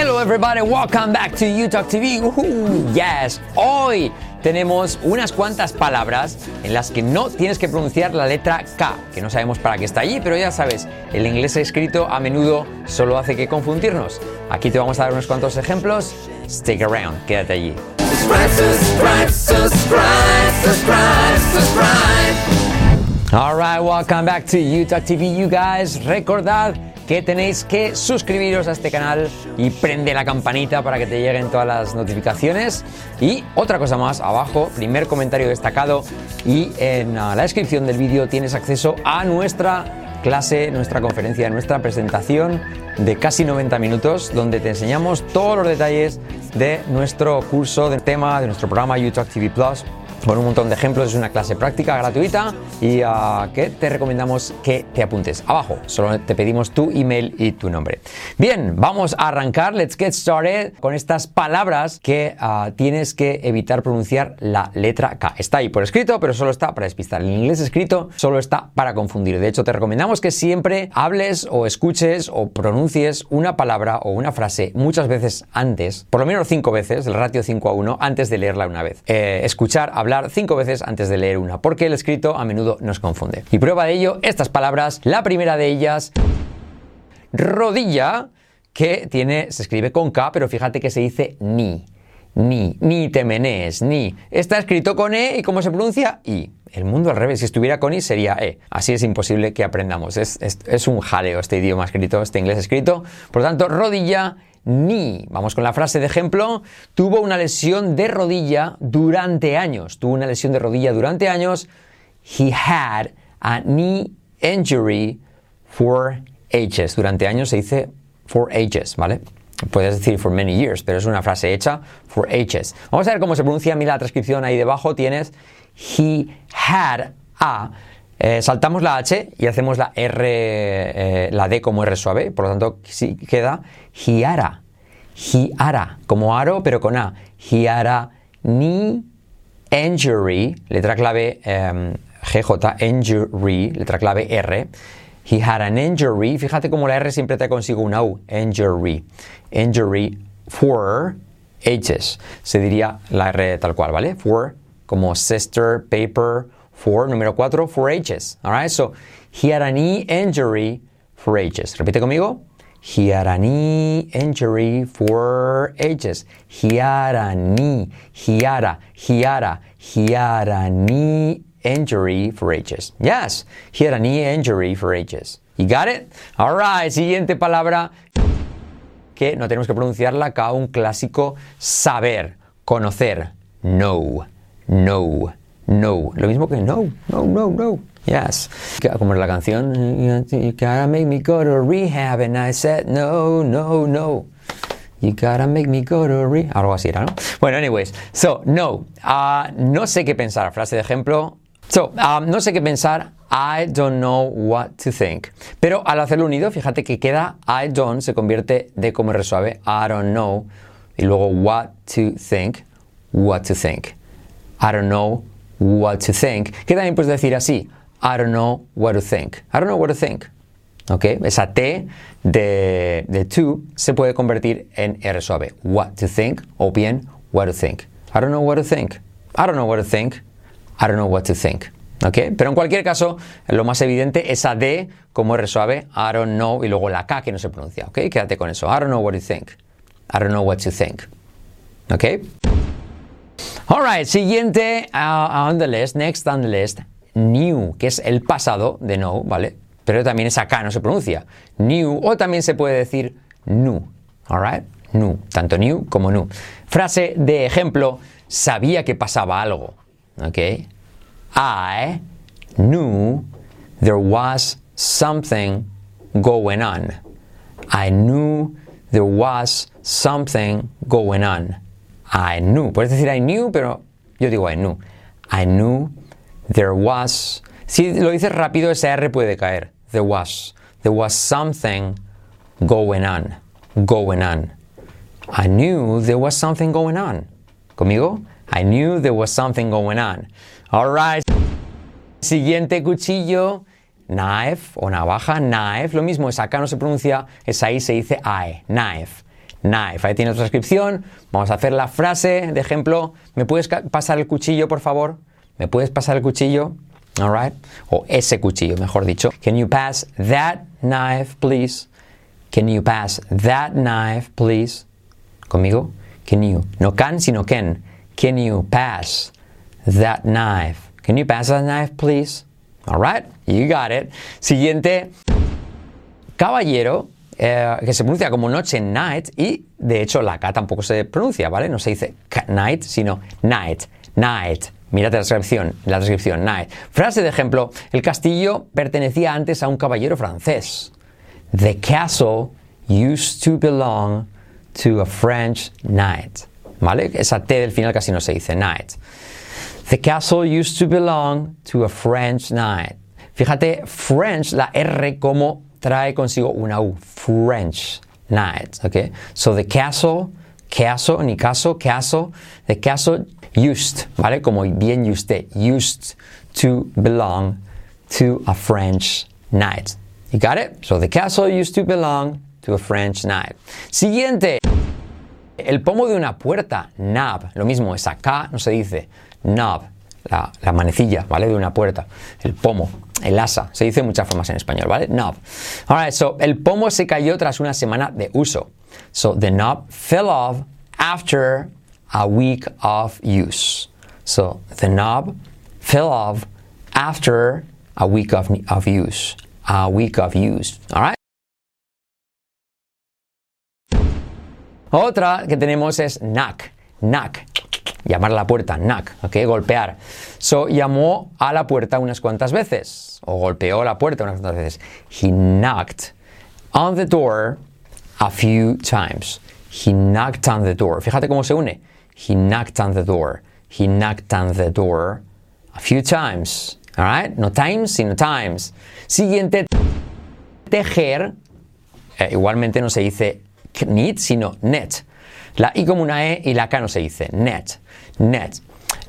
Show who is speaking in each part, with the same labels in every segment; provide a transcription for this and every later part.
Speaker 1: Hello everybody, welcome back to UTalk TV. Yes, hoy tenemos unas cuantas palabras en las que no tienes que pronunciar la letra K, que no sabemos para qué está allí, pero ya sabes, el inglés escrito a menudo solo hace que confundirnos. Aquí te vamos a dar unos cuantos ejemplos. Stick around, quédate allí.
Speaker 2: subscribe, subscribe, subscribe, subscribe, subscribe.
Speaker 1: All right, welcome back to UTalk TV, you guys. Recordad que tenéis que suscribiros a este canal y prende la campanita para que te lleguen todas las notificaciones. Y otra cosa más, abajo, primer comentario destacado y en la descripción del vídeo tienes acceso a nuestra clase, nuestra conferencia, nuestra presentación de casi 90 minutos donde te enseñamos todos los detalles de nuestro curso, del tema, de nuestro programa UTalk TV Plus con un montón de ejemplos. Es una clase práctica, gratuita y uh, que te recomendamos que te apuntes. Abajo, solo te pedimos tu email y tu nombre. Bien, vamos a arrancar. Let's get started con estas palabras que uh, tienes que evitar pronunciar la letra K. Está ahí por escrito, pero solo está para despistar. El inglés escrito solo está para confundir. De hecho, te recomendamos que siempre hables o escuches o pronuncies una palabra o una frase muchas veces antes, por lo menos cinco veces, el ratio 5 a 1, antes de leerla una vez. Eh, escuchar, hablar cinco veces antes de leer una, porque el escrito a menudo nos confunde. Y prueba de ello, estas palabras, la primera de ellas, rodilla, que tiene, se escribe con K, pero fíjate que se dice ni, ni, ni te menees, ni. Está escrito con E y ¿cómo se pronuncia? I. El mundo al revés, si estuviera con I sería E. Así es imposible que aprendamos. Es, es, es un jaleo este idioma escrito, este inglés escrito. Por lo tanto, rodilla, ni. Vamos con la frase de ejemplo. Tuvo una lesión de rodilla durante años. Tuvo una lesión de rodilla durante años. He had a knee injury for ages. Durante años se dice for ages, ¿vale? Puedes decir for many years, pero es una frase hecha for ages. Vamos a ver cómo se pronuncia. Mira la transcripción ahí debajo. Tienes he had a. Eh, saltamos la H y hacemos la R, eh, la D como R suave, por lo tanto sí queda hiara, hiara, como aro pero con A, hiara ni injury, letra clave eh, GJ, injury, letra clave R, he had an injury, fíjate como la R siempre te consigo una U, injury, injury for H's, se diría la R tal cual, ¿vale? For, como sister, paper, for, número 4, for ages. Alright, so he had a knee injury for ages. Repite conmigo. He had a knee injury for ages. He had a knee, he had a, he had a, he had a knee injury for ages. Yes, he had a knee injury for ages. You got it? Alright, siguiente palabra que no tenemos que pronunciarla acá, un clásico saber, conocer. No, no. No. Lo mismo que no, no, no, no. Yes. Como la canción, You gotta make me go to rehab. And I said, no, no, no. You gotta make me go to rehab. Algo así era, ¿no? Bueno, anyways. So, no. Uh, no sé qué pensar. Frase de ejemplo. So, um, no sé qué pensar. I don't know what to think. Pero al hacerlo unido, fíjate que queda I don't, se convierte de como R suave. I don't know. Y luego what to think. What to think. I don't know what to think, que también puedes decir así, I don't know what to think. I don't know what to think. ¿Ok? Esa T de, de to se puede convertir en R suave. What to think o bien what to think. I don't know what to think. I don't know what to think. I don't know what to think. ¿Ok? Pero en cualquier caso, lo más evidente, esa D como R suave, I don't know, y luego la K que no se pronuncia. ¿Ok? Quédate con eso. I don't know what to think. I don't know what to think. ¿Ok? Alright, siguiente on the list, next on the list, new, que es el pasado de no, ¿vale? Pero también es acá, no se pronuncia. New, o también se puede decir nu, alright? Nu, tanto new como nu. Frase de ejemplo, sabía que pasaba algo, ¿ok? I knew there was something going on. I knew there was something going on. I knew. Puedes decir I knew, pero yo digo I knew. I knew there was. Si lo dices rápido, ese R puede caer. There was. There was something going on. Going on. I knew there was something going on. ¿Conmigo? I knew there was something going on. Alright. Siguiente cuchillo. Knife o navaja. Knife. Lo mismo es acá no se pronuncia, es ahí se dice I. Knife. Knife. Ahí tienes la transcripción. Vamos a hacer la frase de ejemplo. ¿Me puedes pasar el cuchillo, por favor? ¿Me puedes pasar el cuchillo? Alright. O ese cuchillo, mejor dicho. Can you pass that knife, please? Can you pass that knife, please? ¿Conmigo? Can you? No can, sino can. Can you pass that knife? Can you pass that knife, please? Alright, you got it. Siguiente. Caballero, eh, que se pronuncia como noche, night, y de hecho la K tampoco se pronuncia, ¿vale? No se dice night, sino night, night. Mírate la descripción, la descripción, night. Frase de ejemplo, el castillo pertenecía antes a un caballero francés. The castle used to belong to a French knight. ¿Vale? Esa T del final casi no se dice, knight. The castle used to belong to a French knight. Fíjate, French, la R como trae consigo una U. French knight, okay? So the castle, castle, ni caso, castle, the castle used, ¿vale? Como bien usted, used to belong to a French knight. You got it? So the castle used to belong to a French knight. Siguiente. El pomo de una puerta, knob. Lo mismo, esa K no se dice knob, la, la, manecilla, ¿vale? De una puerta. El pomo, el asa. Se dice muchas formas en español, ¿vale? Knob. Alright, so el pomo se cayó tras una semana de uso. So the knob fell off after a week of use. So the knob fell off after a week of, of use. A week of use. Alright? Otra que tenemos es knock. Knock. Llamar a la puerta, knock, ¿ok? Golpear. So, llamó a la puerta unas cuantas veces, o golpeó la puerta unas cuantas veces. He knocked on the door a few times. He knocked on the door. Fíjate cómo se une. He knocked on the door. He knocked on the door a few times. Alright? No times, sino times. Siguiente, tejer. Eh, igualmente no se dice knit, sino net. La I como una E y la K no se dice. Net. Net.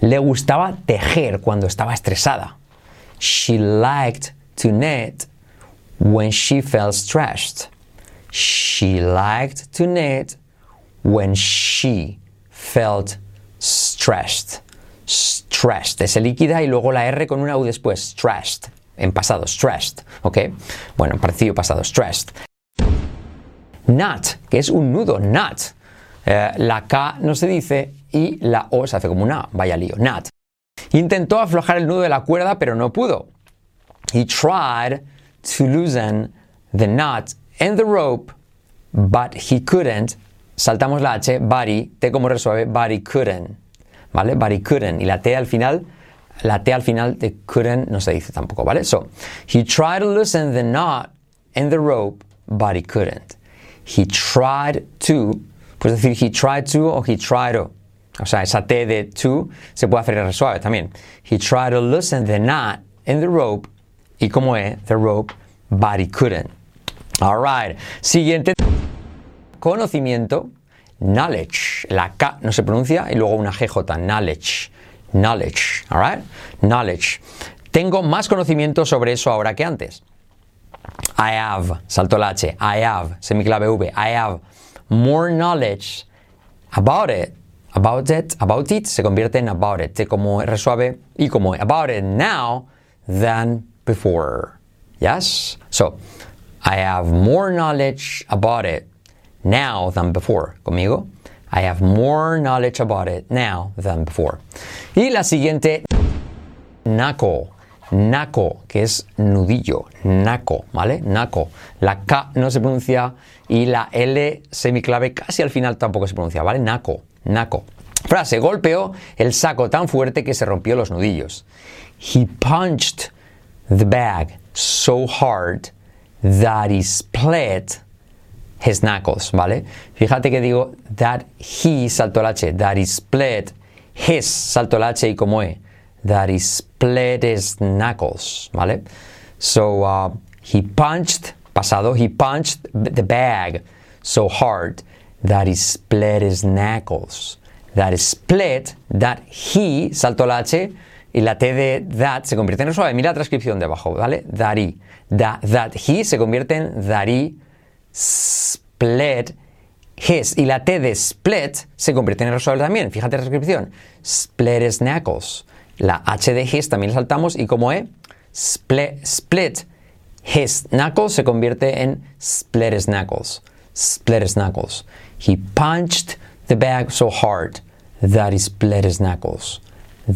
Speaker 1: Le gustaba tejer cuando estaba estresada. She liked to knit when she felt stressed. She liked to knit when she felt stressed. Stressed. Es líquida y luego la R con una U después. Stressed. En pasado. Stressed. ¿Ok? Bueno, en parecido pasado. Stressed. Knot, que es un nudo. Knot. Eh, la K no se dice y la O se hace como una Vaya lío. Knot. Intentó aflojar el nudo de la cuerda, pero no pudo. He tried to loosen the knot in the rope, but he couldn't. Saltamos la H, body, T como resuelve, he couldn't. ¿Vale? He couldn't. Y la T al final, la T al final de couldn't no se dice tampoco, ¿vale? So, he tried to loosen the knot in the rope, but he couldn't. He tried to, puedes decir he tried to o he tried to. O sea, esa T de to se puede hacer suave también. He tried to loosen the knot in the rope. ¿Y cómo es? The rope, but he couldn't. Alright. Siguiente. Conocimiento. Knowledge. La K no se pronuncia y luego una GJ. Knowledge. Knowledge. Alright. Knowledge. Tengo más conocimiento sobre eso ahora que antes. I have. Salto la H. I have. Semiclave V. I have more knowledge about it about it, about it se convierte en about it, como R y como about it now than before. Yes? So, I have more knowledge about it now than before. ¿Conmigo? I have more knowledge about it now than before. Y la siguiente, naco. Naco, que es nudillo, naco, ¿vale? Naco. La K no se pronuncia y la L semiclave casi al final tampoco se pronuncia, ¿vale? Naco. Naco. Frase, golpeó el saco tan fuerte que se rompió los nudillos. He punched the bag so hard that he split his knuckles, ¿vale? Fíjate que digo that he, salto el H, that he split his, salto el H y como E, that he split his knuckles, ¿vale? So, uh, he punched, pasado, he punched the bag so hard that he split his knuckles. That split, that he, salto la H, y la T de that se convierte en suave. Mira la transcripción de abajo, ¿vale? That he. That, that he se convierte en that he split his. Y la T de split se convierte en R también. Fíjate la descripción. Split his knuckles. La H de his también saltamos y como E, split, split his knuckles se convierte en split his knuckles. Split his knuckles. He punched the bag so hard that he split his knuckles.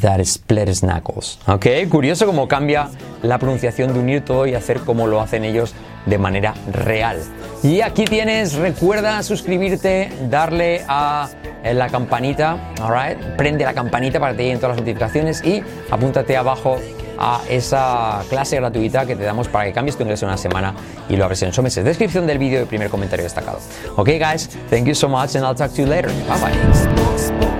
Speaker 1: That is split his knuckles. Ok, curioso cómo cambia la pronunciación de unir todo y hacer como lo hacen ellos de manera real. Y aquí tienes, recuerda suscribirte, darle a la campanita, alright, prende la campanita para que te lleguen todas las notificaciones y apúntate abajo a esa clase gratuita que te damos para que cambies tu inglés en una semana y lo abres en meses. Descripción del vídeo y primer comentario destacado. Ok, guys, thank you so much and I'll talk to you later. Bye bye.